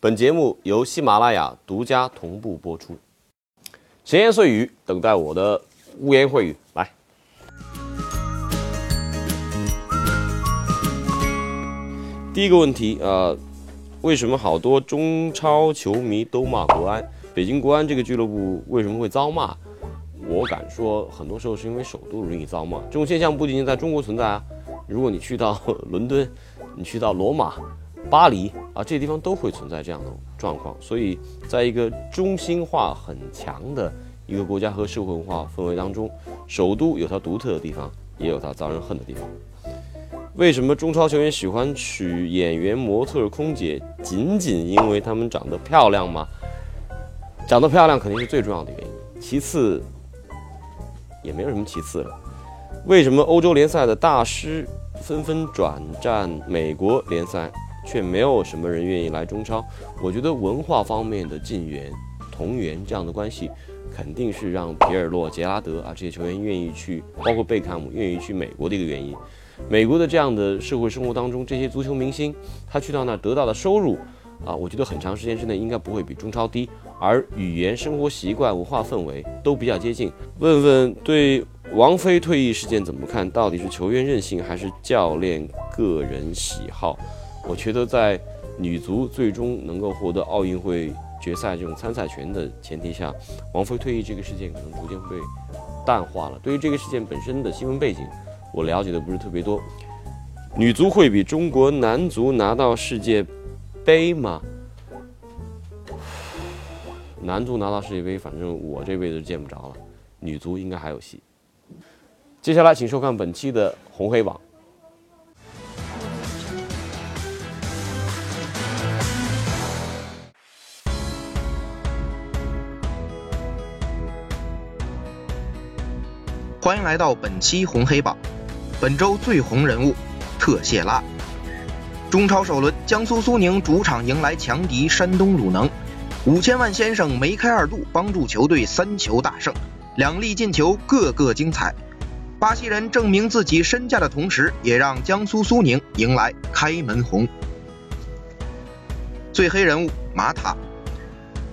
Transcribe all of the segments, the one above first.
本节目由喜马拉雅独家同步播出。闲言碎语，等待我的污言秽语。来，第一个问题啊、呃为什么好多中超球迷都骂国安？北京国安这个俱乐部为什么会遭骂？我敢说，很多时候是因为首都容易遭骂。这种现象不仅仅在中国存在啊，如果你去到 伦敦，你去到罗马、巴黎啊，这些地方都会存在这样的状况。所以，在一个中心化很强的一个国家和社会文化氛围当中，首都有它独特的地方，也有它遭人恨的地方。为什么中超球员喜欢娶演员、模特、空姐？仅仅因为她们长得漂亮吗？长得漂亮肯定是最重要的原因，其次也没有什么其次了。为什么欧洲联赛的大师纷纷转战美国联赛，却没有什么人愿意来中超？我觉得文化方面的近缘、同源这样的关系，肯定是让皮尔洛、杰拉德啊这些球员愿意去，包括贝克汉姆愿意去美国的一个原因。美国的这样的社会生活当中，这些足球明星他去到那儿得到的收入，啊，我觉得很长时间之内应该不会比中超低，而语言、生活习惯、文化氛围都比较接近。问问对王菲退役事件怎么看？到底是球员任性还是教练个人喜好？我觉得在女足最终能够获得奥运会决赛这种参赛权的前提下，王菲退役这个事件可能逐渐被淡化了。对于这个事件本身的新闻背景，我了解的不是特别多。女足会比中国男足拿到世界杯吗？男足拿到世界杯，反正我这辈子见不着了。女足应该还有戏。接下来，请收看本期的红黑榜。欢迎来到本期红黑榜，本周最红人物特谢拉。中超首轮，江苏苏宁主场迎来强敌山东鲁能，五千万先生梅开二度，帮助球队三球大胜，两粒进球个个精彩。巴西人证明自己身价的同时，也让江苏苏宁迎来开门红。最黑人物马塔。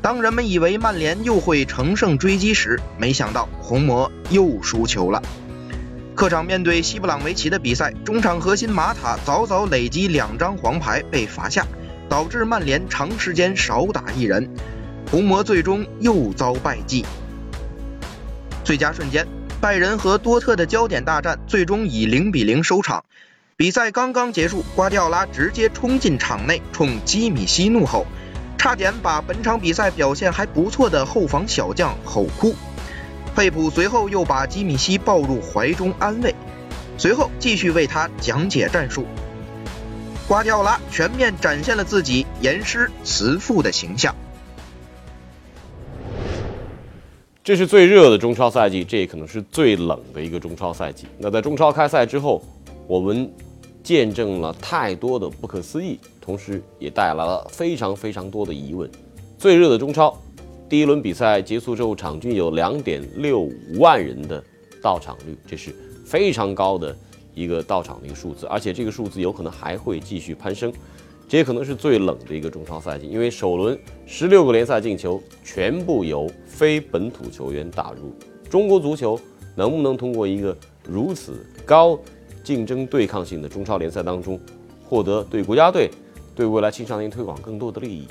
当人们以为曼联又会乘胜追击时，没想到红魔又输球了。客场面对西布朗维奇的比赛，中场核心马塔早早累积两张黄牌被罚下，导致曼联长时间少打一人，红魔最终又遭败绩。最佳瞬间，拜仁和多特的焦点大战最终以零比零收场。比赛刚刚结束，瓜迪奥拉直接冲进场内，冲基米希怒吼。差点把本场比赛表现还不错的后防小将吼哭。佩普随后又把基米希抱入怀中安慰，随后继续为他讲解战术。瓜迪奥拉全面展现了自己严师慈父的形象。这是最热的中超赛季，这也可能是最冷的一个中超赛季。那在中超开赛之后，我们见证了太多的不可思议。同时也带来了非常非常多的疑问。最热的中超，第一轮比赛结束之后，场均有两点六五万人的到场率，这是非常高的一个到场的一个数字，而且这个数字有可能还会继续攀升。这也可能是最冷的一个中超赛季，因为首轮十六个联赛进球全部由非本土球员打入。中国足球能不能通过一个如此高竞争对抗性的中超联赛当中，获得对国家队？对未来青少年推广更多的利益，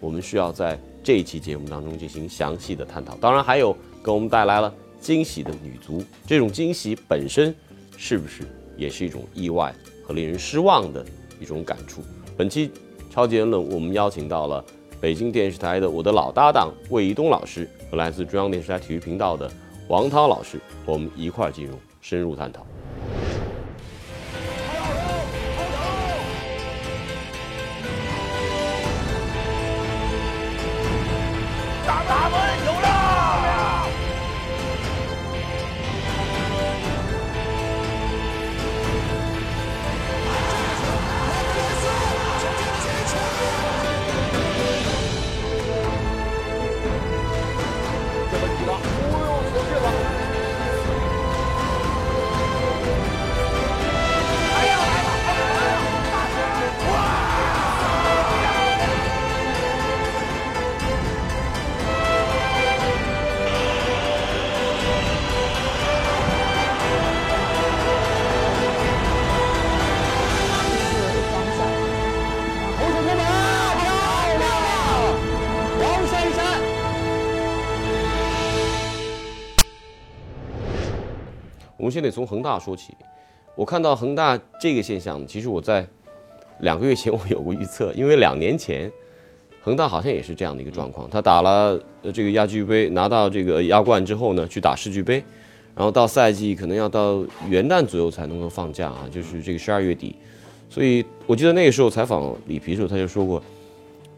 我们需要在这一期节目当中进行详细的探讨。当然，还有给我们带来了惊喜的女足，这种惊喜本身是不是也是一种意外和令人失望的一种感触？本期超级言论，我们邀请到了北京电视台的我的老搭档魏一东老师和来自中央电视台体育频道的王涛老师，我们一块儿进入深入探讨。先得从恒大说起。我看到恒大这个现象，其实我在两个月前 我有过预测，因为两年前恒大好像也是这样的一个状况，他打了这个亚俱杯，拿到这个亚冠之后呢，去打世俱杯，然后到赛季可能要到元旦左右才能够放假啊，就是这个十二月底。所以我记得那个时候采访里皮的时候，他就说过，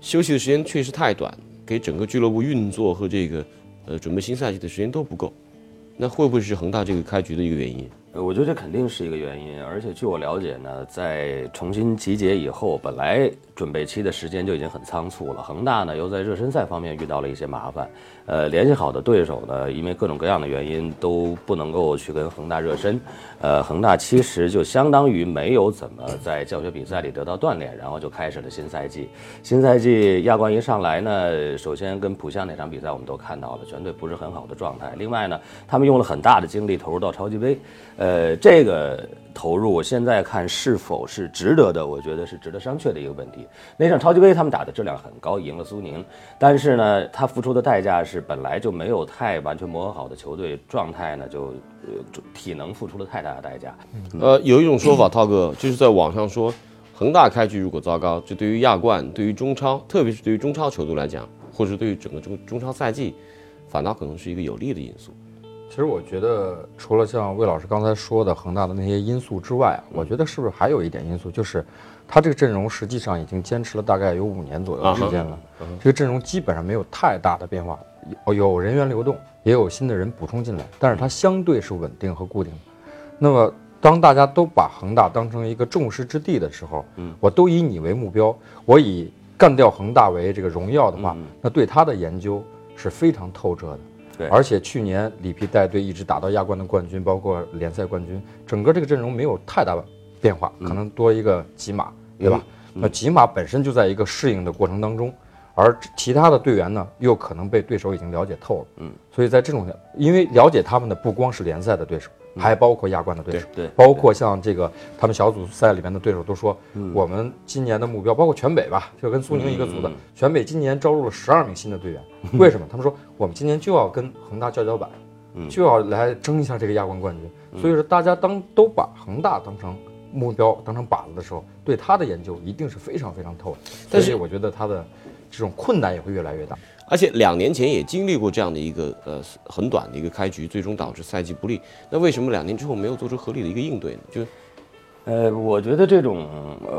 休息的时间确实太短，给整个俱乐部运作和这个呃准备新赛季的时间都不够。那会不会是恒大这个开局的一个原因？呃，我觉得这肯定是一个原因，而且据我了解呢，在重新集结以后，本来准备期的时间就已经很仓促了。恒大呢，又在热身赛方面遇到了一些麻烦，呃，联系好的对手呢，因为各种各样的原因都不能够去跟恒大热身，呃，恒大其实就相当于没有怎么在教学比赛里得到锻炼，然后就开始了新赛季。新赛季亚冠一上来呢，首先跟浦项那场比赛我们都看到了，全队不是很好的状态。另外呢，他们用了很大的精力投入到超级杯。呃，这个投入，我现在看是否是值得的？我觉得是值得商榷的一个问题。那场超级杯他们打的质量很高，赢了苏宁，但是呢，他付出的代价是本来就没有太完全磨合好的球队状态呢，就呃体能付出了太大的代价。呃，有一种说法，涛哥就是在网上说，恒大开局如果糟糕，就对于亚冠、对于中超，特别是对于中超球队来讲，或者对于整个中中超赛季，反倒可能是一个有利的因素。其实我觉得，除了像魏老师刚才说的恒大的那些因素之外啊，我觉得是不是还有一点因素，就是他这个阵容实际上已经坚持了大概有五年左右的时间了，这个阵容基本上没有太大的变化，有有人员流动，也有新的人补充进来，但是它相对是稳定和固定。那么当大家都把恒大当成一个众矢之的的时候，嗯，我都以你为目标，我以干掉恒大为这个荣耀的话，那对他的研究是非常透彻的。而且去年里皮带队一直打到亚冠的冠军，包括联赛冠军，整个这个阵容没有太大的变化，可能多一个吉马，对吧？那吉马本身就在一个适应的过程当中，而其他的队员呢，又可能被对手已经了解透了。嗯，所以在这种，因为了解他们的不光是联赛的对手。还包括亚冠的对手，对，包括像这个他们小组赛里面的对手都说，我们今年的目标，包括全北吧，就跟苏宁一个组的，全北今年招入了十二名新的队员。为什么？他们说我们今年就要跟恒大叫叫板，就要来争一下这个亚冠冠军。所以说，大家当都把恒大当成目标、当成靶子的时候，对他的研究一定是非常非常透的。但是我觉得他的这种困难也会越来越大。而且两年前也经历过这样的一个呃很短的一个开局，最终导致赛季不利。那为什么两年之后没有做出合理的一个应对呢？就，呃，我觉得这种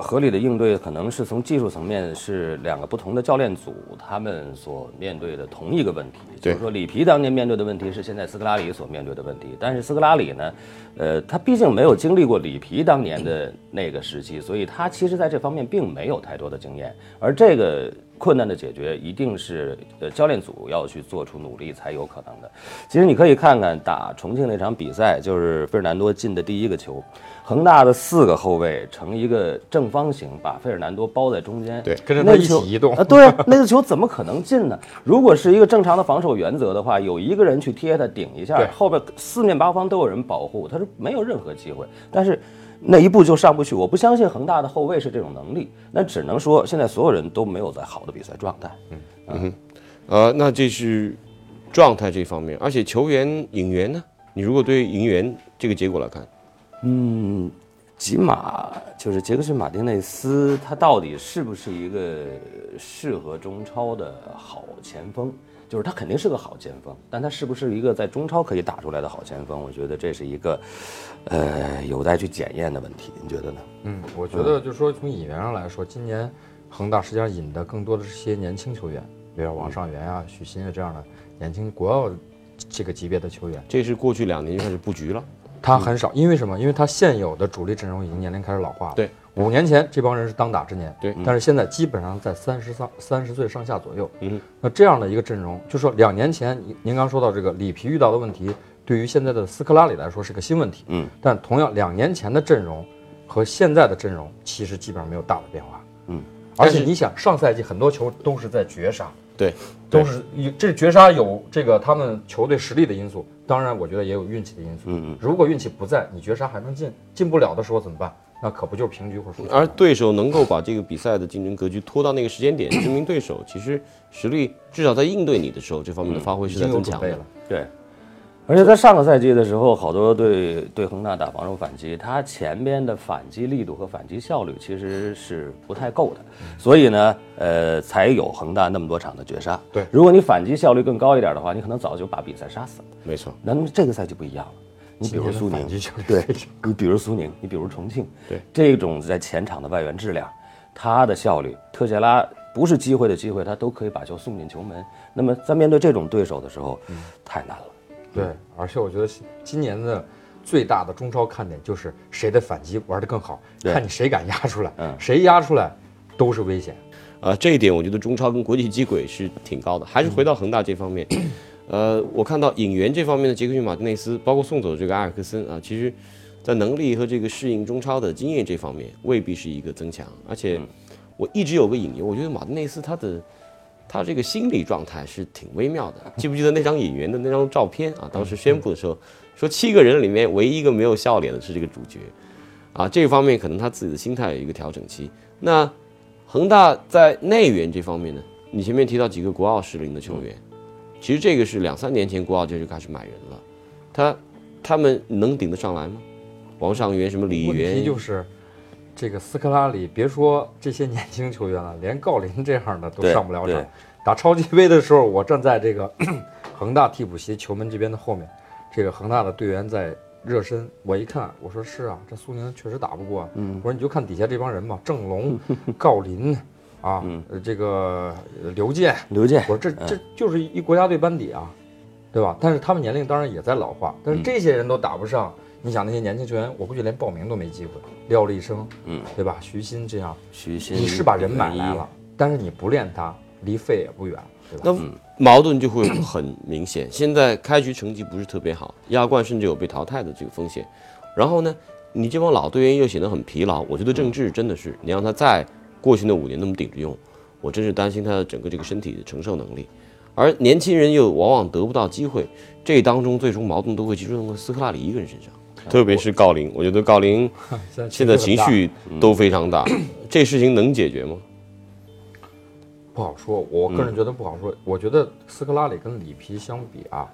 合理的应对可能是从技术层面是两个不同的教练组他们所面对的同一个问题。就是说里皮当年面对的问题是现在斯科拉里所面对的问题，但是斯科拉里呢，呃，他毕竟没有经历过里皮当年的那个时期，所以他其实在这方面并没有太多的经验，而这个。困难的解决一定是呃教练组要去做出努力才有可能的。其实你可以看看打重庆那场比赛，就是费尔南多进的第一个球，恒大的四个后卫成一个正方形，把费尔南多包在中间，对，跟着他一起移动啊，对，那个球怎么可能进呢？如果是一个正常的防守原则的话，有一个人去贴他顶一下，后边四面八方都有人保护，他是没有任何机会。但是。那一步就上不去，我不相信恒大的后卫是这种能力，那只能说现在所有人都没有在好的比赛状态。嗯嗯，呃，那这是状态这方面，而且球员引援呢？你如果对引援这个结果来看，嗯，吉马就是杰克逊马丁内斯，他到底是不是一个适合中超的好前锋？就是他肯定是个好前锋，但他是不是一个在中超可以打出来的好前锋？我觉得这是一个，呃，有待去检验的问题。你觉得呢？嗯，我觉得就是说从引援上来说，今年恒大实际上引的更多的是些年轻球员，比如王上源啊、许昕啊这样的年轻国奥这个级别的球员。这是过去两年就开始布局了。他很少，因为什么？因为他现有的主力阵容已经年龄开始老化了。对。五年前这帮人是当打之年，对，但是现在基本上在三十三三十岁上下左右。嗯，那这样的一个阵容，就说两年前您您刚说到这个里皮遇到的问题，对于现在的斯科拉里来说是个新问题。嗯，但同样两年前的阵容和现在的阵容其实基本上没有大的变化。嗯，而且你想上赛季很多球都是在绝杀，对，都是这绝杀有这个他们球队实力的因素，当然我觉得也有运气的因素。嗯嗯，如果运气不在，你绝杀还能进，进不了的时候怎么办？那可不就是平局或输？而对手能够把这个比赛的竞争格局拖到那个时间点，证明对手其实实力至少在应对你的时候，这方面的发挥是在增强的。对，而且在上个赛季的时候，好多对对恒大打防守反击，他前边的反击力度和反击效率其实是不太够的，所以呢，呃，才有恒大那么多场的绝杀。对如果你反击效率更高一点的话，你可能早就把比赛杀死了。没错，那么这个赛季不一样了，你比如苏宁你比如苏宁，你比如重庆，对这种在前场的外援质量，他的效率，特谢拉不是机会的机会，他都可以把球送进球门。那么在面对这种对手的时候，太难了。对，而且我觉得今年的最大的中超看点就是谁的反击玩得更好，看你谁敢压出来，嗯谁压出来都是危险。啊，这一点我觉得中超跟国际接轨是挺高的。还是回到恒大这方面，呃，我看到引援这方面的杰克逊马丁内斯，包括送走这个埃尔克森啊，其实，在能力和这个适应中超的经验这方面，未必是一个增强。而且，我一直有个隐忧，我觉得马丁内斯他的他这个心理状态是挺微妙的。记不记得那张引援的那张照片啊？当时宣布的时候说，七个人里面唯一一个没有笑脸的是这个主角，啊，这方面可能他自己的心态有一个调整期。那恒大在内援这方面呢，你前面提到几个国奥适龄的球员，其实这个是两三年前国奥就就开始买人了，他他们能顶得上来吗？王上源什么李问题源，就是，这个斯科拉里，别说这些年轻球员了，连郜林这样的都上不了场。打超级杯的时候，我站在这个 恒大替补席球门这边的后面，这个恒大的队员在热身，我一看，我说是啊，这苏宁确实打不过我说你就看底下这帮人吧，郑龙、郜林啊，呃这个呃刘健，刘健我说这这就是一国家队班底啊，对吧？但是他们年龄当然也在老化，但是这些人都打不上。你想那些年轻球员，我估计连报名都没机会。廖立生，嗯，对吧？徐新这样，徐新，你是把人买来了，但是你不练他，离废也不远，对吧？那矛盾就会很明显。现在开局成绩不是特别好，亚冠甚至有被淘汰的这个风险。然后呢，你这帮老队员又显得很疲劳。我觉得郑智真的是，你让他再过去那五年那么顶着用，我真是担心他的整个这个身体的承受能力。而年轻人又往往得不到机会，这当中最终矛盾都会集中在斯科拉里一个人身上。特别是郜林，我觉得郜林 现在情绪都非常大，这事情能解决吗？不好说，我个人觉得不好说。我觉得斯科拉里跟里皮相比啊，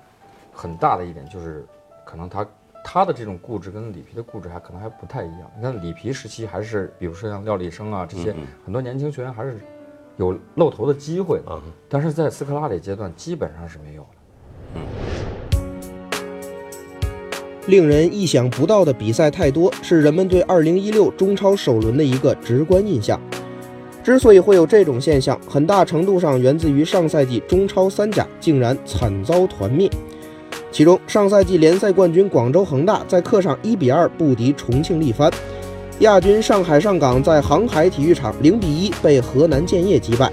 很大的一点就是，可能他他的这种固执跟里皮的固执还可能还不太一样。你看里皮时期还是，比如说像廖立生啊这些很多年轻球员还是有露头的机会的，但是在斯科拉里阶段基本上是没有的。令人意想不到的比赛太多，是人们对2016中超首轮的一个直观印象。之所以会有这种现象，很大程度上源自于上赛季中超三甲竟然惨遭团灭。其中，上赛季联赛冠军广州恒大在客场1比2不敌重庆力帆，亚军上海上港在航海体育场0比1被河南建业击败，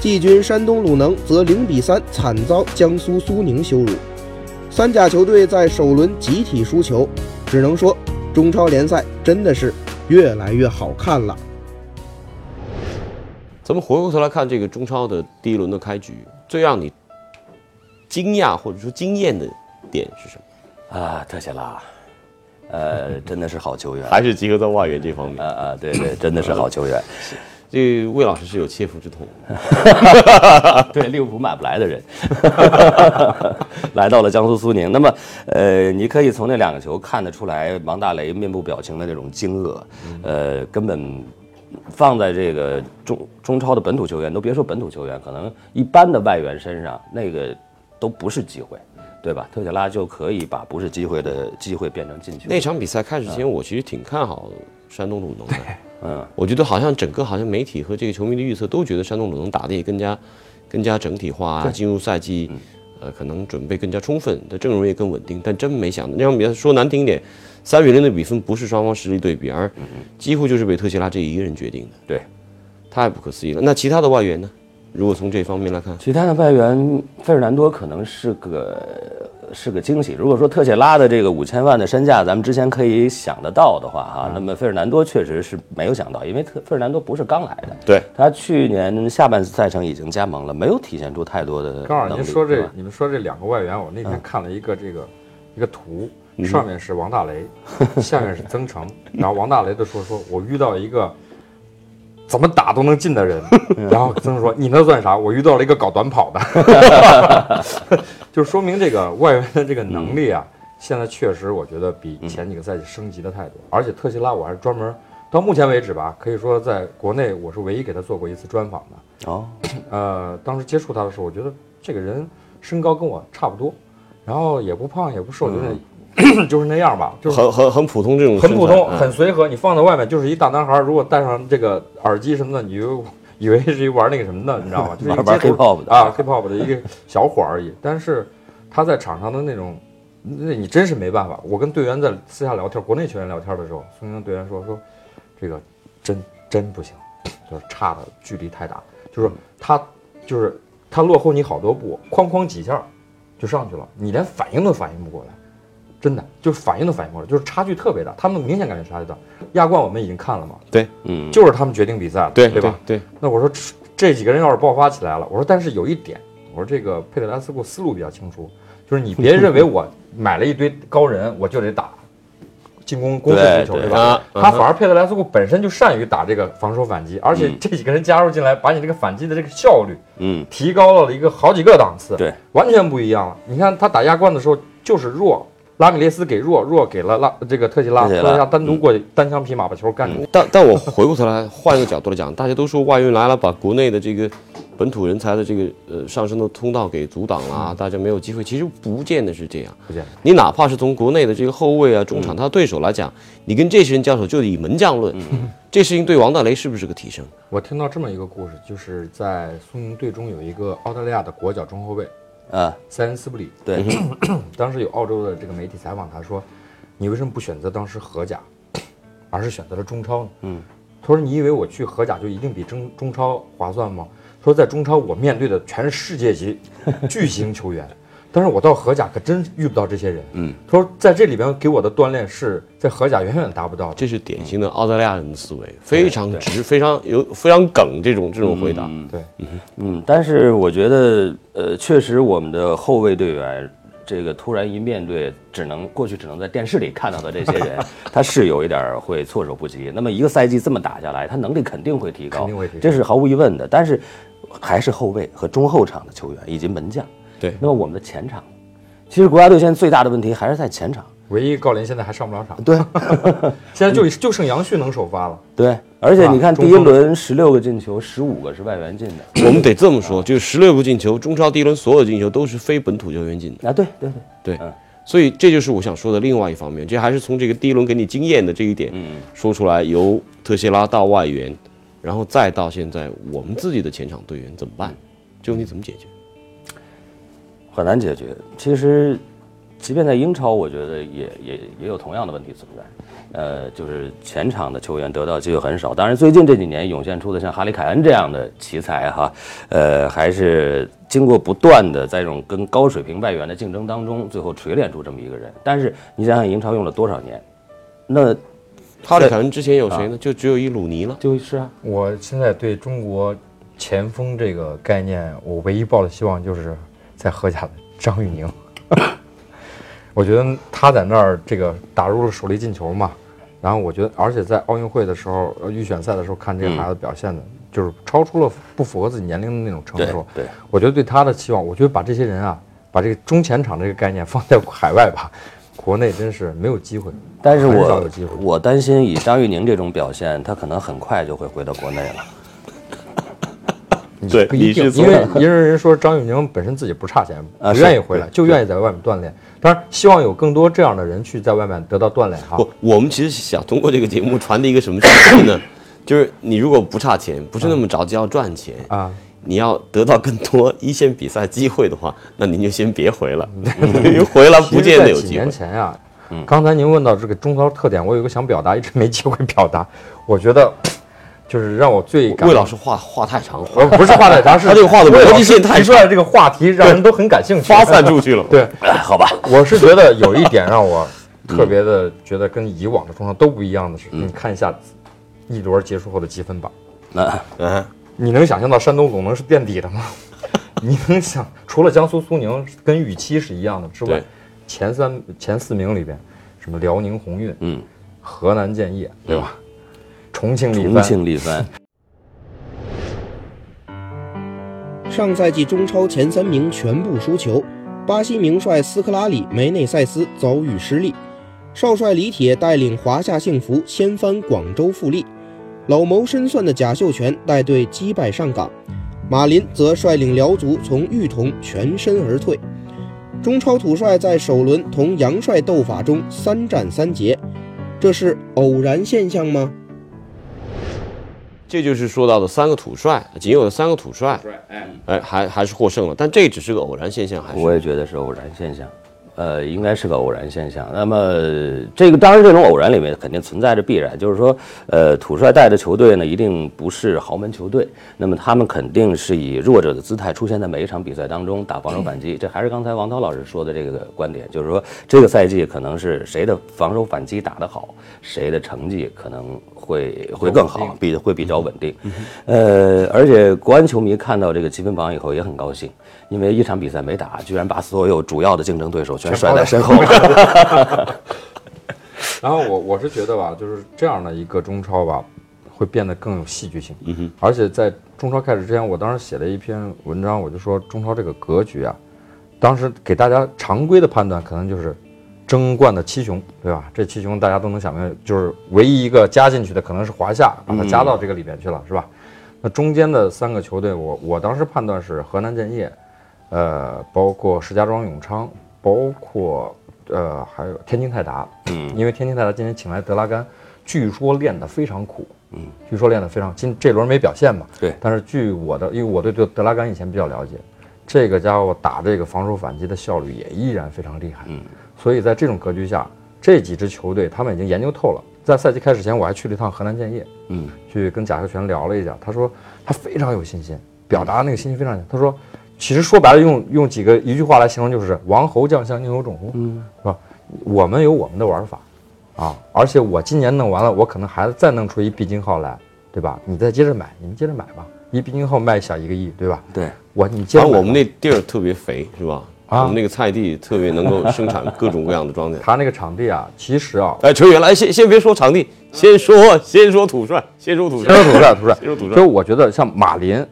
季军山东鲁能则0比3惨遭江苏苏宁羞辱。三甲球队在首轮集体输球，只能说中超联赛真的是越来越好看了。咱们回过头来看这个中超的第一轮的开局，最让你惊讶或者说惊艳的点是什么？啊，特谢拉，呃，真的是好球员。还是集合在外援这方面？啊啊，对对，真的是好球员。这魏老师是有切肤之痛。对，利物浦买不来的人，来到了江苏苏宁。那么，呃，你可以从那两个球看得出来，王大雷面部表情的那种惊愕，呃，根本放在这个中中超的本土球员，都别说本土球员，可能一般的外援身上，那个都不是机会，对吧？特谢拉就可以把不是机会的机会变成进球。那场比赛开始前，我其实挺看好山东鲁能的。嗯，我觉得好像整个好像媒体和这个球迷的预测都觉得山东鲁能打的也更加更加整体化，进入赛季，呃，可能准备更加充分，的阵容也更稳定。但真没想到那场比赛说难听一点，三比零的比分不是双方实力对比，而几乎就是被特谢拉这一个人决定的。对，太不可思议了。那其他的外援呢？如果从这方面来看，其他的外援，费尔南多可能是个是个惊喜。如果说特谢拉的这个五千万的身价，咱们之前可以想得到的话，哈，那么费尔南多确实是没有想到，因为特费尔南多不是刚来的，对。他去年下半赛程已经加盟了，没有体现出太多的刚好您说这你们说这两个外援，我那天看了一个这个一个图，上面是王大雷，下面是曾诚，然后王大雷就说说我遇到一个。怎么打都能进的人，然后曾说：“你那算啥？我遇到了一个搞短跑的。” 就说明这个外援的这个能力啊，现在确实我觉得比前几个赛季升级的太多。而且特西拉我还是专门到目前为止吧，可以说在国内我是唯一给他做过一次专访的。哦，呃，当时接触他的时候，我觉得这个人身高跟我差不多，然后也不胖也不瘦，就是 就是那样吧，就是很很很普通这种，很普通，嗯很随和。你放在外面就是一大男孩儿，如果戴上这个耳机什么的，你就以为是一玩那个什么的，你知道吗？就是一个玩 hiphop 的啊，hiphop 的一个小伙儿而已。但是他在场上的那种，那你真是没办法。我跟队员在私下聊天，国内球员聊天的时候，孙兴队员说说，这个真真不行，就是差的距离太大，就是他就是他落后你好多步，哐哐几下就上去了，你连反应都反应不过来。真的就是反应都反应不过来，就是差距特别大，他们明显感觉差距大。亚冠我们已经看了嘛，嗯，就是他们决定比赛了，对对吧？？对，那我说这这几个人要是爆发起来了，我说但是有一点，我说这个佩德拉斯库思路比较清楚，就是你别认为我买了一堆高人我就得打进攻攻势足球，对对对吧？啊，他反而佩德莱斯库本身就善于打这个防守反击，而且嗯这几个人加入进来，把你这个反击的这个效率嗯，提高了一个好几个档次，对，完全不一样了。你看他打亚冠的时候就是弱，拉米雷斯给弱，弱给了拉这个特西拉，特特西拉单独过去单枪匹马把球干住。但但我回过头来换一个角度来讲，大家都说外援来了，把国内的这个本土人才的这个呃上升的通道给阻挡了啊，大家没有机会。其实不见得是这样，不见得你哪怕是从国内的这个后卫啊、中场他的对手来讲，你跟这些人交手就以门将论，这事情对王大雷是不是个提升？我听到这么一个故事，就是在苏宁队中有一个澳大利亚的国脚中后卫啊，塞恩斯布里，对，当时有澳洲的这个媒体采访他说：“你为什么不选择当时荷甲，而是选择了中超呢？”嗯，他说：“你以为我去荷甲就一定比中中超划算吗？”他说：“在中超我面对的全是世界级 巨星球员，但是我到荷甲可真遇不到这些人。”嗯，他说：“在这里边给我的锻炼是在荷甲远远达不到的。”这是典型的澳大利亚人的思维，非常直，非常有非常梗这种这种回答。嗯对，嗯，但是我觉得，呃，确实我们的后卫队员，这个突然一面对只能过去只能在电视里看到的这些人，他是有一点儿会措手不及。那么一个赛季这么打下来，他能力肯定会提高，肯定会提高这是毫无疑问的。但是还是后卫和中后场的球员以及门将。对那么我们的前场，其实国家队现在最大的问题还是在前场。唯一郜林现在还上不了场，对 现在就就剩杨旭能首发了。对，而且你看第一轮十六个进球，十五个是外援进的。我们得这么说，就是十六个进球，中超第一轮所有进球都是非本土球员进的。啊，对对对，对，所以这就是我想说的另外一方面，这还是从这个第一轮给你经验的这一点嗯说出来，由特谢拉到外援，然后再到现在我们自己的前场队员怎么办？这个问题怎么解决？很难解决。其实，即便在英超，我觉得也也也有同样的问题存在。呃，就是前场的球员得到机会很少。当然，最近这几年涌现出的像哈里凯恩这样的奇才哈，呃，还是经过不断的在这种跟高水平外援的竞争当中，最后锤炼出这么一个人。但是你想想，英超用了多少年？那哈里凯恩之前有谁呢？就只有一鲁尼了。就是啊，我现在对中国前锋这个概念，我唯一抱的希望就是在荷甲的张玉宁。我觉得他在那儿这个打入了首粒进球嘛，然后我觉得，而且在奥运会的时候，呃预选赛的时候看这个孩子表现的，就是超出了不符合自己年龄的那种成对熟。对，我觉得对他的期望，我觉得把这些人啊，把这个中前场这个概念放在海外吧，国内真是没有机会。但是我我担心以张玉宁这种表现，他可能很快就会回到国内了。对不一定，因为 因为人说张玉宁本身自己不差钱，不愿意回来，就愿意在外面锻炼。当然，希望有更多这样的人去在外面得到锻炼哈。不，我们其实想通过这个节目传递一个什么信息呢？就是你如果不差钱，不是那么着急要赚钱，啊，你要得到更多一线比赛机会的话，那您就先别回了，因为回来不见得有几年。前呀、刚才您问到这个中超特点，我有个想表达，一直没机会表达。我觉得，就是让我最感魏老师话话太长，我不是话太长，是他这个话的逻辑性太提出来这个话题，让人都很感兴趣，发散出去了。对，哎好吧，我是觉得有一点让我特别的觉得跟以往的中超都不一样的是，你看一下一轮结束后的积分榜，那嗯，你能想象到山东鲁能是垫底的吗？你能想除了江苏苏宁跟预期是一样的之外，前三前四名里边，什么辽宁宏运、嗯，河南建业，对吧？重庆力重帆，庆力帆，上赛季中超前三名全部输球，巴西名帅斯科拉里梅内塞斯遭遇失利，少帅李铁带领华夏幸福掀翻广州富力，老谋深算的贾秀全带队击败上港，马林则率领辽足从裕彤全身而退。中超土帅在首轮同杨帅斗法中三战三捷，这是偶然现象吗？这就是说到的三个土帅，仅有的三个土帅，哎，还还是获胜了，但这只是个偶然现象，还是我也觉得是偶然现象。呃，应该是个偶然现象。那么，这个当然，这种偶然里面肯定存在着必然，就是说，呃，土帅带的球队呢，一定不是豪门球队，那么他们肯定是以弱者的姿态出现在每一场比赛当中打防守反击。这还是刚才王涛老师说的这个观点，就是说，这个赛季可能是谁的防守反击打得好，谁的成绩可能会会更好，比会比较稳定。呃，而且国安球迷看到这个积分榜以后也很高兴。因为一场比赛没打，居然把所有主要的竞争对手全甩在身后。然后我我是觉得吧，就是这样的一个中超吧，会变得更有戏剧性。嗯哼。而且在中超开始之前，我当时写了一篇文章，我就说中超这个格局啊，当时给大家常规的判断可能就是争冠的七雄，对吧？这七雄大家都能想明白，就是唯一一个加进去的可能是华夏，把它加到这个里边去了，是吧？那中间的三个球队，我我当时判断是河南建业。呃，包括石家庄永昌，包括呃还有天津泰达，嗯，因为天津泰达今天请来德拉甘，据说练得非常苦，嗯，据说练得非常，今这轮没表现嘛，对，但是据我的，因为我对德德拉甘以前比较了解，这个家伙打这个防守反击的效率也依然非常厉害，嗯，所以在这种格局下，这几支球队他们已经研究透了，在赛季开始前我还去了一趟河南建业，嗯，去跟贾秀全聊了一下，他说他非常有信心，表达那个信心非常强，他说。其实说白了，用用几个一句话来形容，就是王侯将相宁有种乎？嗯，是吧？我们有我们的玩法，啊，而且我今年弄完了，我可能还再弄出一毕金号来，对吧？你再接着买，你们接着买吧。一毕金号卖小一个亿，对吧？对，我你接着。我们那地儿特别肥，是吧？啊，我们那个菜地特别能够 生产各种各样的庄稼。他那个场地啊，其实啊，哎，扯远来，先先别说场地，先说先说土帅，先说土帅，先说土帅，土帅，先说土帅。就我觉得像马林、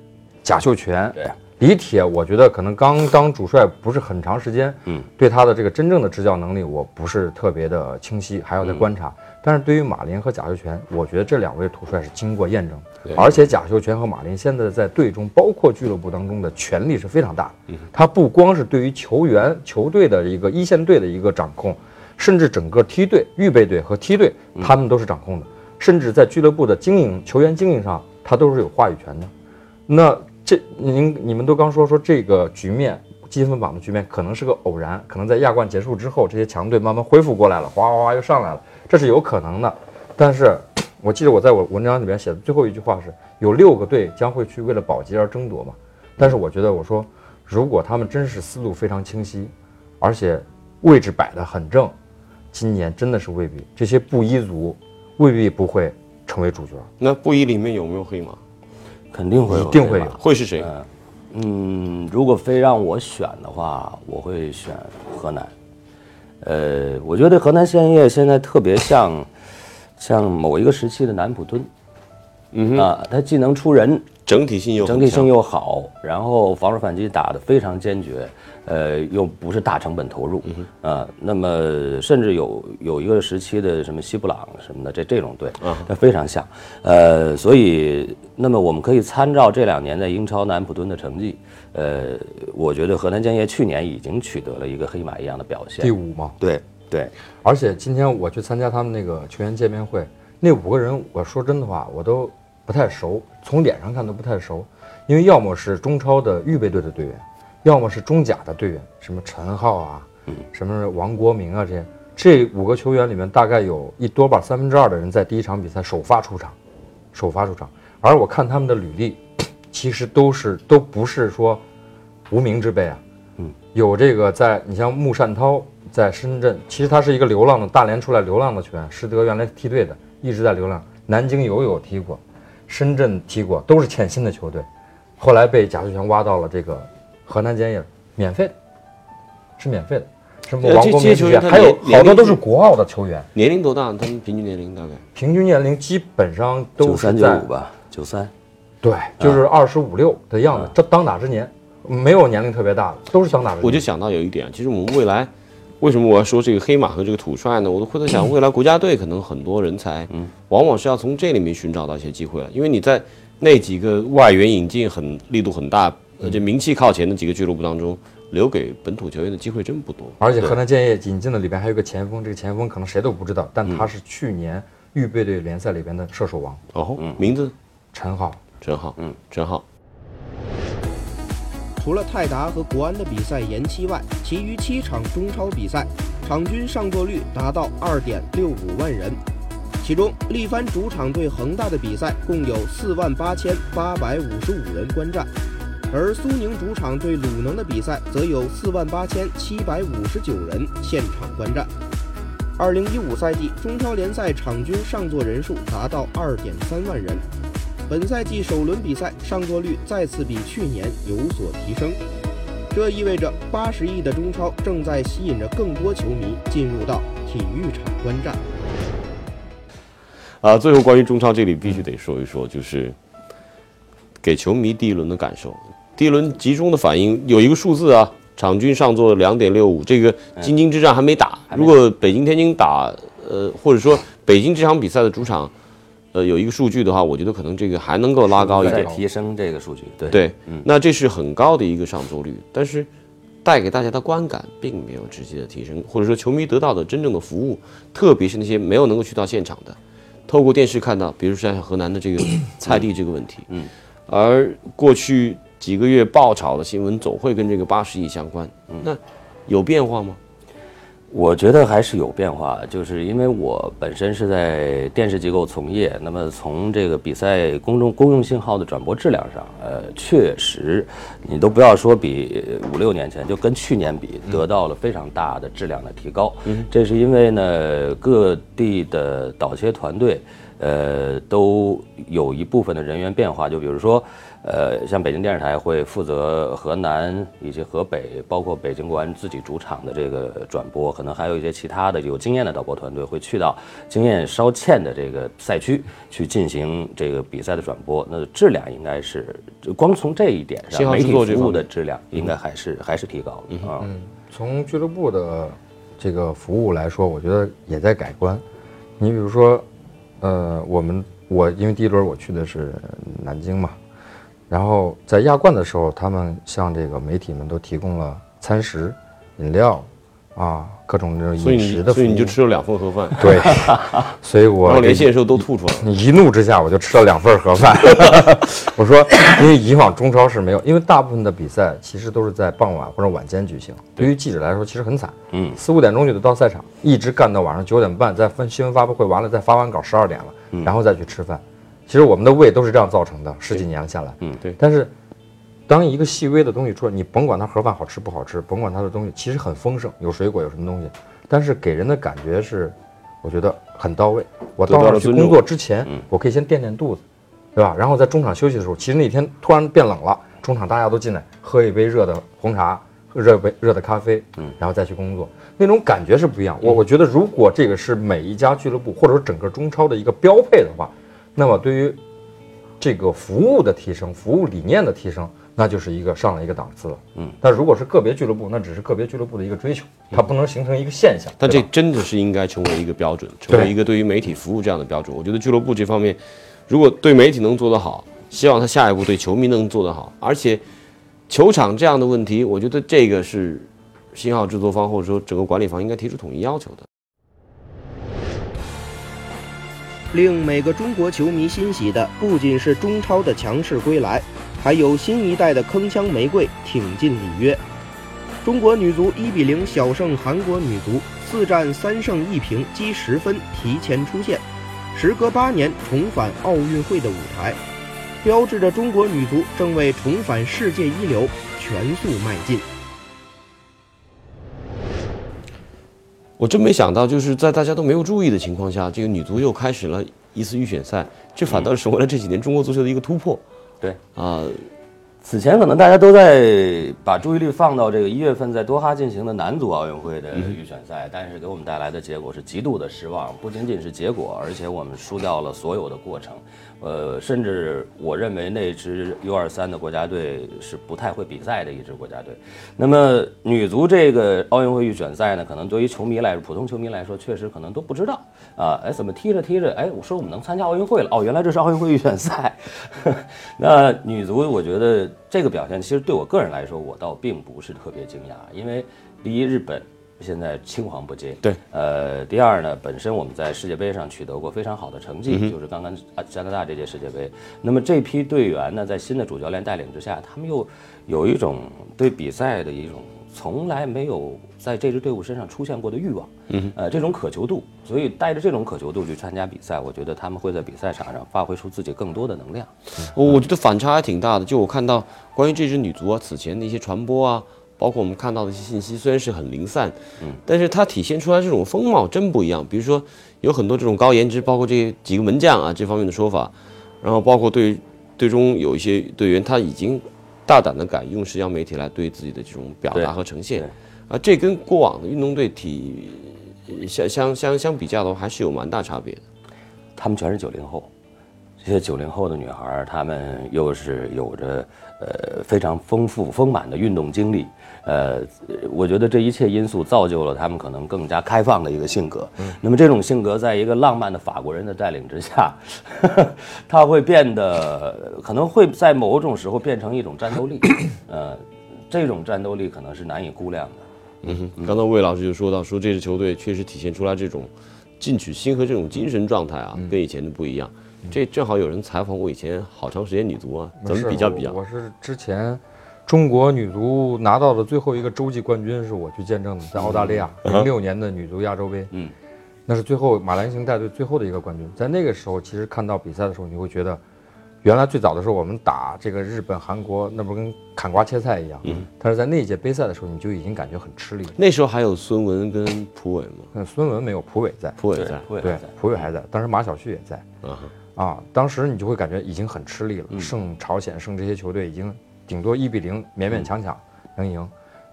贾秀全，李铁，我觉得可能刚当主帅不是很长时间，嗯，对他的这个真正的执教能力，我不是特别的清晰，还要再观察。但是对于马林和贾秀全，我觉得这两位土帅是经过验证，而且贾秀全和马林现在在队中，包括俱乐部当中的权力是非常大的。他不光是对于球员、球队的一个一线队的一个掌控，甚至整个梯队、预备队和梯队，他们都是掌控的。甚至在俱乐部的经营、球员经营上，他都是有话语权的。那。这您你们都刚说说这个局面积分榜的局面可能是个偶然，可能在亚冠结束之后，这些强队慢慢恢复过来了，哗哗哗又上来了，这是有可能的。但是我记得我在我文章里面写的最后一句话是有六个队将会去为了保级而争夺嘛。但是我觉得我说如果他们真是思路非常清晰，而且位置摆得很正，今年真的是未必这些布衣族未必不会成为主角。那布衣里面有没有黑马？肯定会，一定会有，会是谁？嗯，如果非让我选的话，我会选河南。呃，我觉得河南建业现在特别像，像某一个时期的南普敦。嗯啊，他既能出人，整体性又整体性又好，然后防守反击打得非常坚决。呃，又不是大成本投入。啊，那么甚至有有一个时期的什么西布朗什么的，这这种队，它非常像，呃，所以那么我们可以参照这两年在英超南普敦的成绩，呃，我觉得河南建业去年已经取得了一个黑马一样的表现，第五嘛，对对，而且今天我去参加他们那个球员见面会，那五个人，我说真的话，我都不太熟，从脸上看都不太熟，因为要么是中超的预备队的队员。要么是中甲的队员，什么陈浩啊，什么王国明啊，这些这五个球员里面，大概有一多半三分之二的人在第一场比赛首发出场，首发出场。而我看他们的履历，其实都是都不是说无名之辈啊，嗯，有这个在你像穆善涛在深圳，其实他是一个流浪的大连出来流浪的球员，实德原来梯队的，一直在流浪。南京有有踢过，深圳踢过，都是欠薪的球队，后来被贾秀全挖到了这个。河南建业免费的，是免费的，什么王国明球员，还有好多都是国奥的球员。年龄多大？他们平均年龄大概？平均年龄基本上都是九三九五吧，九三，对，就是二十五六的样子。这当打之年，没有年龄特别大的，都是想打的。我就想到有一点，其实我们未来为什么我要说这个黑马和这个土帅呢？我都会在想，未来国家队可能很多人才，嗯，往往是要从这里面寻找到一些机会了，因为你在那几个外援引进很力度很大，而且名气靠前的几个俱乐部当中，留给本土球员的机会真不多。而且河南建业引进的里边还有个前锋，这个前锋可能谁都不知道，但他是去年预备队联赛里边的射手王哦，名字陈浩，陈浩，嗯，真好。除了泰达和国安的比赛延期外，其余七场中超比赛场均上座率达到二点六五万人。其中，力帆主场对恒大的比赛共有四万八千八百五十五人观战，而苏宁主场对鲁能的比赛则有四万八千七百五十九人现场观战。二零一五赛季中超联赛场均上座人数达到二点三万人。本赛季首轮比赛上座率再次比去年有所提升，这意味着八十亿的中超正在吸引着更多球迷进入到体育场观战。啊，最后关于中超这里必须得说一说，就是给球迷第一轮的感受。第一轮集中的反应有一个数字啊，场均上座两点六五，这个京津之战还没打。如果北京、天津打，呃，或者说北京这场比赛的主场。呃，有一个数据的话，我觉得可能这个还能够拉高一点，提升这个数据。对。对，那这是很高的一个上座率，但是带给大家的观感并没有直接的提升，或者说球迷得到的真正的服务，特别是那些没有能够去到现场的，透过电视看到，比如说像河南的这个 菜地这个问题，嗯，而过去几个月爆炒的新闻总会跟这个八十亿相关，那有变化吗？我觉得还是有变化，就是因为我本身是在电视机构从业，那么从这个比赛公众公用信号的转播质量上，呃，确实，你都不要说比五六年前，就跟去年比，得到了非常大的质量的提高。这是因为呢，各地的导切团队，呃，都有一部分的人员变化，就比如说。呃，像北京电视台会负责河南以及河北，包括北京国安自己主场的这个转播，可能还有一些其他的有经验的导播团队会去到经验稍欠的这个赛区去进行这个比赛的转播。那质量应该是光从这一点上，媒体服务的质量应该还是还是提高啊。嗯，从俱乐部的这个服务来说，我觉得也在改观。你比如说，呃，我们我因为第一轮我去的是南京嘛。然后在亚冠的时候，他们向这个媒体们都提供了餐食、饮料，啊，各种这种饮食的。所以你就吃了两份盒饭。对，所以我连线的时候都吐出来了。你一怒之下，我就吃了两份盒饭。我说，因为以往中超是没有，因为大部分的比赛其实都是在傍晚或者晚间举行。对于记者来说，其实很惨。嗯。四五点钟就得到赛场，一直干到晚上九点半，再分新闻发布会完了，再发完稿十二点了，然后再去吃饭。其实我们的胃都是这样造成的，十几年下来，嗯，对。但是，当一个细微的东西出来，你甭管它盒饭好吃不好吃，甭管它的东西其实很丰盛，有水果有什么东西，但是给人的感觉是，我觉得很到位。我到那儿去工作之前，我可以先垫垫肚子，对吧？然后在中场休息的时候，其实那天突然变冷了，中场大家都进来喝一杯热的红茶，热杯热的咖啡，嗯，然后再去工作，那种感觉是不一样。我我觉得如果这个是每一家俱乐部或者说整个中超的一个标配的话。那么对于这个服务的提升、服务理念的提升，那就是一个上了一个档次了。嗯，但如果是个别俱乐部，那只是个别俱乐部的一个追求，它不能形成一个现象。但这真的是应该成为一个标准，成为一个对于媒体服务这样的标准。我觉得俱乐部这方面，如果对媒体能做得好，希望他下一步对球迷能做得好。而且，球场这样的问题，我觉得这个是信号制作方或者说整个管理方应该提出统一要求的。令每个中国球迷欣喜的不仅是中超的强势归来，还有新一代的铿锵玫瑰挺进里约。中国女足一比零小胜韩国女足，四战三胜一平积十分提前出线，时隔八年重返奥运会的舞台，标志着中国女足正为重返世界一流全速迈进。我真没想到，就是在大家都没有注意的情况下，这个女足又开始了一次预选赛，这反倒是成为了这几年中国足球的一个突破。对啊，此前可能大家都在把注意力放到这个一月份在多哈进行的男足奥运会的预选赛，但是给我们带来的结果是极度的失望，不仅仅是结果，而且我们输掉了所有的过程。呃，甚至我认为那支 U 二三的国家队是不太会比赛的一支国家队。那么女足这个奥运会预选赛呢，可能对于球迷来说，普通球迷来说，确实可能都不知道啊。哎，怎么踢着踢着，哎，我说我们能参加奥运会了？哦，原来这是奥运会预选赛。那女足，我觉得这个表现，其实对我个人来说，我倒并不是特别惊讶，因为第一，日本。现在青黄不接，对，呃，第二呢，本身我们在世界杯上取得过非常好的成绩，就是刚刚加拿大这届世界杯。那么这批队员呢，在新的主教练带领之下，他们又有一种对比赛的一种从来没有在这支队伍身上出现过的欲望，嗯，呃，这种渴求度，所以带着这种渴求度去参加比赛，我觉得他们会在比赛场上发挥出自己更多的能量。我我觉得反差还挺大的，就我看到关于这支女足啊，此前的一些传播啊。包括我们看到的一些信息，虽然是很零散，嗯，但是它体现出来这种风貌真不一样。比如说，有很多这种高颜值，包括这几个门将啊这方面的说法，然后包括对队中有一些队员，他已经大胆的敢用社交媒体来对自己的这种表达和呈现，啊，这跟过往的运动队体相相相相比较的话，还是有蛮大差别的。他们全是九零后，这些九零后的女孩，她们又是有着呃非常丰富丰满的运动经历。呃，我觉得这一切因素造就了他们可能更加开放的一个性格。嗯，那么这种性格，在一个浪漫的法国人的带领之下，他会变得可能会在某种时候变成一种战斗力。呃，这种战斗力可能是难以估量的。嗯哼，刚才魏老师就说到，说这支球队确实体现出来这种进取心和这种精神状态啊，跟以前的不一样。这正好有人采访我以前好长时间女足啊，怎么比较比较？我是之前。中国女足拿到的最后一个洲际冠军是我去见证的，在澳大利亚零六年的女足亚洲杯，嗯，那是最后马兰行带队最后的一个冠军。在那个时候，其实看到比赛的时候，你会觉得，原来最早的时候我们打这个日本、韩国，那不跟砍瓜切菜一样，嗯，但是在那一届杯赛的时候，你就已经感觉很吃力。那时候还有孙文跟蒲伟吗？那孙文没有，蒲伟在，蒲伟在，对，蒲伟还在。当时马晓旭也在，啊，当时你就会感觉已经很吃力了，胜朝鲜，胜这些球队已经。顶多一比零，勉勉强强能赢，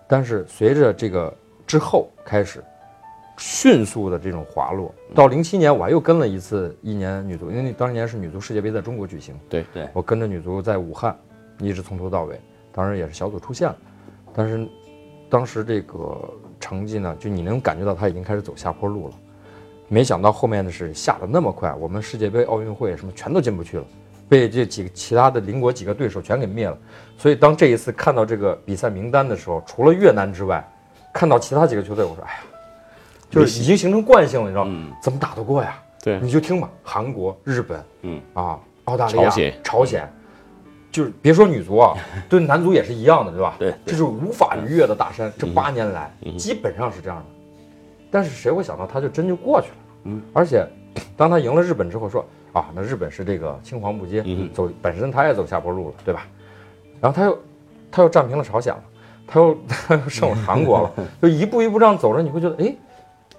但是随着这个之后开始迅速的这种滑落，到零七年我还又跟了一次一年女足，因为当年是女足世界杯在中国举行，对。对，我跟着女足在武汉一直从头到尾，当然也是小组出线了，但是当时这个成绩呢，就你能感觉到他已经开始走下坡路了，没想到后面的是下的那么快，我们世界杯、奥运会什么全都进不去了。被这几个其他的邻国几个对手全给灭了，所以当这一次看到这个比赛名单的时候，除了越南之外，看到其他几个球队，我说：“哎呀，就是已经形成惯性了，你知道吗？怎么打得过呀？”对，你就听吧，韩国、日本，嗯啊，澳大利亚、朝鲜，朝鲜，就是别说女足啊，对男足也是一样的，对吧？对，这是无法逾越的大山。这八年来，基本上是这样的。但是谁会想到他就真就过去了？嗯，而且当他赢了日本之后，说。啊，那日本是这个青黄不接，走本身他也走下坡路了，对吧？然后他又他又战平了朝鲜了，他又 他又胜了韩国了，就一步一步这样走着，你会觉得，哎，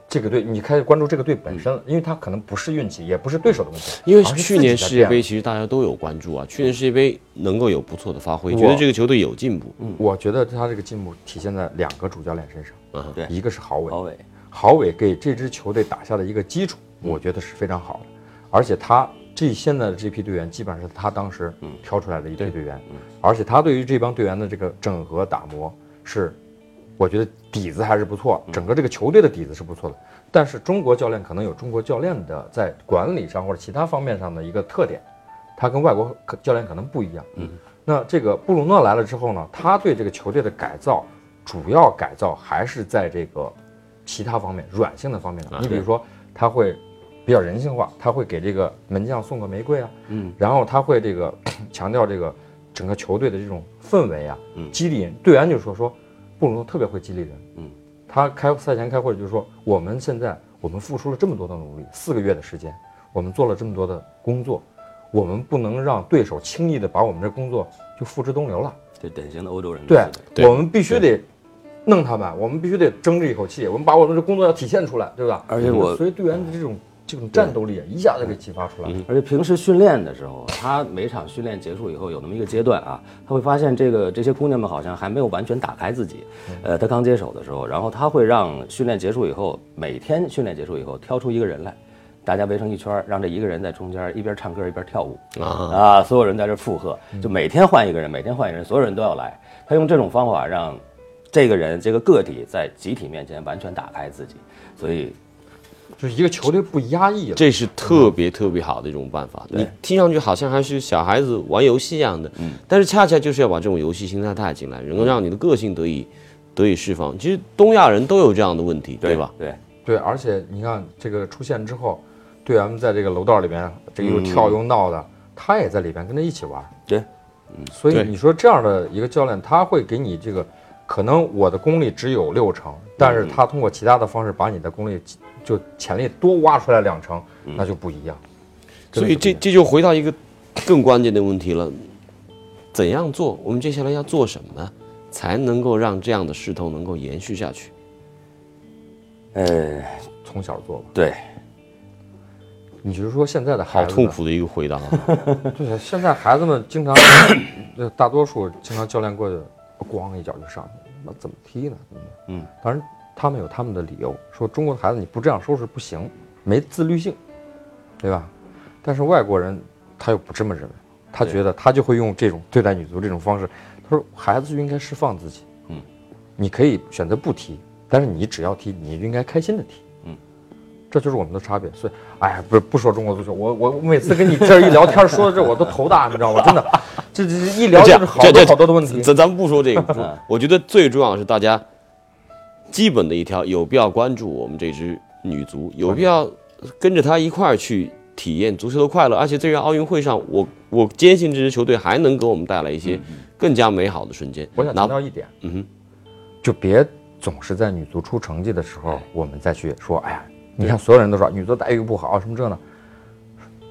这个队你开始关注这个队本身了，因为他可能不是运气，也不是对手的问题，因为去年世界杯其实大家都有关注啊，去年世界杯能够有不错的发挥，觉得这个球队有进步。嗯，我觉得他这个进步体现在两个主教练身上，嗯，对，一个是郝伟，郝伟，郝伟给这支球队打下的一个基础，我觉得是非常好的。而且他这现在的这批队员，基本上是他当时挑出来的一批队员，而且他对于这帮队员的这个整合打磨是，我觉得底子还是不错，整个这个球队的底子是不错的。但是中国教练可能有中国教练的在管理上或者其他方面上的一个特点，他跟外国教练可能不一样。嗯，那这个布鲁诺来了之后呢，他对这个球队的改造，主要改造还是在这个其他方面软性的方面。你比如说他会。比较人性化，他会给这个门将送个玫瑰啊，嗯，然后他会这个 强调这个整个球队的这种氛围啊，嗯，激励人队员就说说，布鲁诺特别会激励人，嗯，他开赛前开会就是说，我们现在我们付出了这么多的努力，四个月的时间，我们做了这么多的工作，我们不能让对手轻易的把我们这工作就付之东流了，这典型的欧洲人，对，我们必须得弄他们，我们必须得争这一口气，我们把我们的工作要体现出来，对吧？而且我所以队员的这种。这种战斗力一下子给激发出来了。而且平时训练的时候，他每场训练结束以后有那么一个阶段啊，他会发现这个这些姑娘们好像还没有完全打开自己。呃，他刚接手的时候，然后他会让训练结束以后，每天训练结束以后挑出一个人来，大家围成一圈儿，让这一个人在中间一边唱歌一边跳舞啊啊，所有人在这附和，就每天换一个人，每天换一个人，所有人都要来。他用这种方法让这个人这个个体在集体面前完全打开自己，所以就是一个球队不压抑了。这是特别特别好的一种办法。你听上去好像还是小孩子玩游戏一样的，但是恰恰就是要把这种游戏心态带进来，能够让你的个性得以得以释放。其实东亚人都有这样的问题，对吧？？对，对，而且你看这个出现之后，队员们在这个楼道里边，这个又跳又闹的，他也在里边跟着一起玩。对，所以你说这样的一个教练，他会给你这个，可能我的功力只有六成，但是他通过其他的方式把你的功力就潜力多挖出来两成，那就不一样。真所以这这就回到一个更关键的问题了：怎样做？我们接下来要做什么，才能够让这样的势头能够延续下去？呃，从小做吧。对，你就是说现在的孩子，好痛苦的一个回答啊！对，现在孩子们经常，呃，大多数经常教练过去，咣一脚就上去，那怎么踢呢？嗯嗯，当然他们有他们的理由，说中国的孩子你不这样收拾不行，没自律性，对吧？但是外国人他又不这么认为，他觉得他就会用这种对待女足这种方式，他说孩子就应该释放自己，嗯，你可以选择不踢，但是你只要踢，你就应该开心的踢，嗯，这就是我们的差别。所以，哎呀，不不说中国足球，我我我每次跟你这儿一聊天，说到这我都头大，你知道吗？真的，这这这一聊就是好多好多的问题。咱咱们不说这个，我觉得最重要的是大家基本的一条，有必要关注我们这支女足，有必要跟着她一块儿去体验足球的快乐。而且这个奥运会上，我我坚信这支球队还能给我们带来一些更加美好的瞬间。我想哪强调一点，嗯哼，就别总是在女足出成绩的时候，我们再去说，哎呀，你看所有人都说女足待遇不好，什么这呢？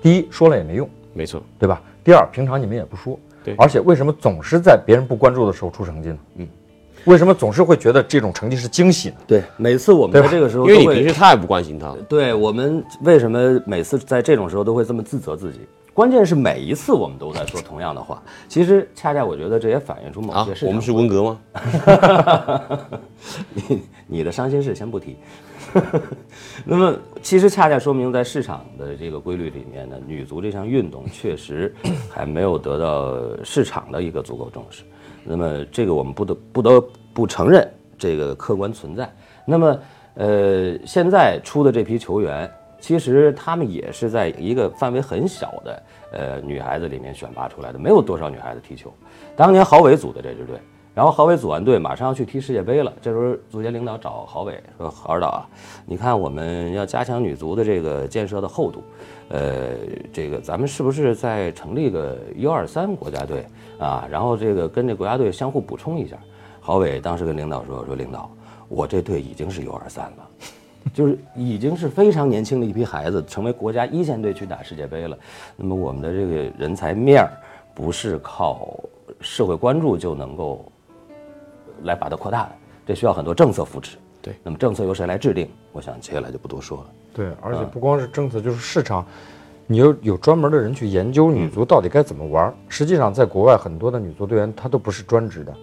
第一说了也没用，没错，对吧？第二，平常你们也不说，对而且为什么总是在别人不关注的时候出成绩呢？嗯，为什么总是会觉得这种成绩是惊喜呢？对，每次我们在这个时候因为你平时太不关心他了。对我们为什么每次在这种时候都会这么自责自己？关键是每一次我们都在说同样的话。其实恰恰我觉得这也反映出某啊些市，场。我们是文革吗？你你的伤心事先不提。那么，其实恰恰说明在市场的这个规律里面呢，女足这项运动确实还没有得到市场的一个足够重视。那么，这个我们不得不得不承认这个客观存在。那么，呃，现在出的这批球员，其实他们也是在一个范围很小的呃女孩子里面选拔出来的，没有多少女孩子踢球。当年郝伟组的这支队，然后郝伟组完队，马上要去踢世界杯了。这时候足协领导找郝伟说：“郝指导啊，你看我们要加强女足的这个建设的厚度，呃，这个咱们是不是再成立个 U 二三国家队啊？然后这个跟这国家队相互补充一下。”郝伟当时跟领导说：“说领导，我这队已经是 U 二三了。”就是已经是非常年轻的一批孩子，成为国家一线队去打世界杯了。那么我们的这个人才面儿，不是靠社会关注就能够来把它扩大的，这需要很多政策扶持。对，那么政策由谁来制定？我想接下来就不多说了。对，而且不光是政策，就是市场，你有有专门的人去研究女足到底该怎么玩儿。实际上，在国外很多的女足队员，她都不是专职的，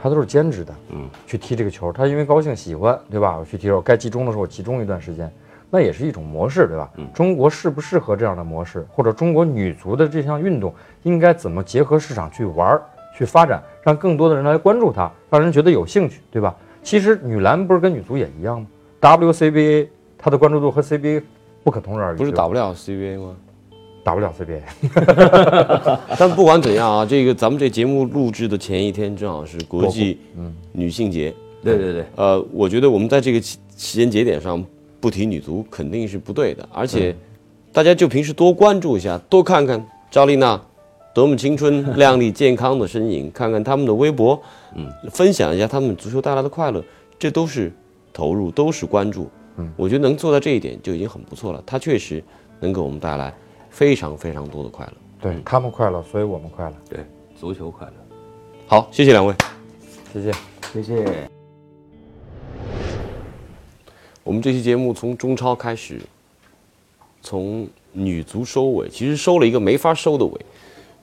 她都是兼职的。嗯，去踢这个球，她因为高兴喜欢，对吧？我去踢球，该集中的时候我集中一段时间，那也是一种模式，对吧？嗯中国适不适合这样的模式，或者中国女足的这项运动应该怎么结合市场去玩儿、去发展，让更多的人来关注它，让人觉得有兴趣，对吧？其实女篮不是跟女足也一样吗？WCBA 它的关注度和 CBA 不可同日而语，不是打不了 CBA 吗？打不了 CBA。但不管怎样啊，这个咱们这节目录制的前一天正好是国际女性节，对对对，呃，我觉得我们在这个期时间节点上不提女足肯定是不对的，而且大家就平时多关注一下，多看看赵丽娜多么青春 靓丽、健康的身影，看看他们的微博，嗯，分享一下他们足球带来的快乐，这都是投入，都是关注。嗯，我觉得能做到这一点就已经很不错了。它确实能给我们带来非常非常多的快乐。对他们快乐，所以我们快乐。对，足球快乐。好，谢谢两位。谢谢。谢谢。我们这期节目从中超开始，从女足收尾，其实收了一个没法收的尾。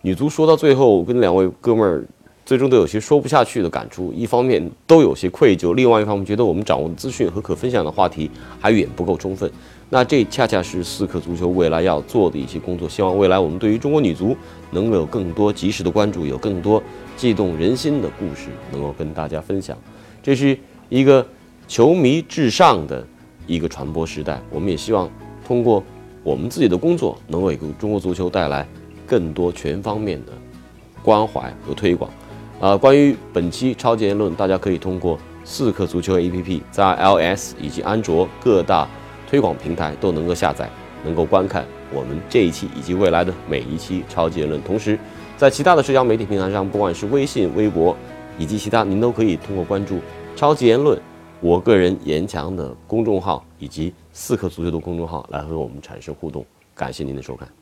女足说到最后，我跟两位哥们儿最终都有些说不下去的感触。一方面都有些愧疚，另外一方面觉得我们掌握的资讯和可分享的话题还远不够充分。那这恰恰是四克足球未来要做的一些工作。希望未来我们对于中国女足能够有更多及时的关注，有更多激动人心的故事能够跟大家分享。这是一个球迷至上的一个传播时代。我们也希望通过我们自己的工作，能为中国足球带来更多全方面的关怀和推广。啊，关于本期超级言论，大家可以通过四克足球 APP 在 iOS 以及安卓各大。推广平台都能够下载，能够观看我们这一期以及未来的每一期超级言论。同时，在其他的社交媒体平台上，不管是微信、微博以及其他，您都可以通过关注超级言论我个人严强的公众号以及四克足球的公众号来和我们产生互动。感谢您的收看。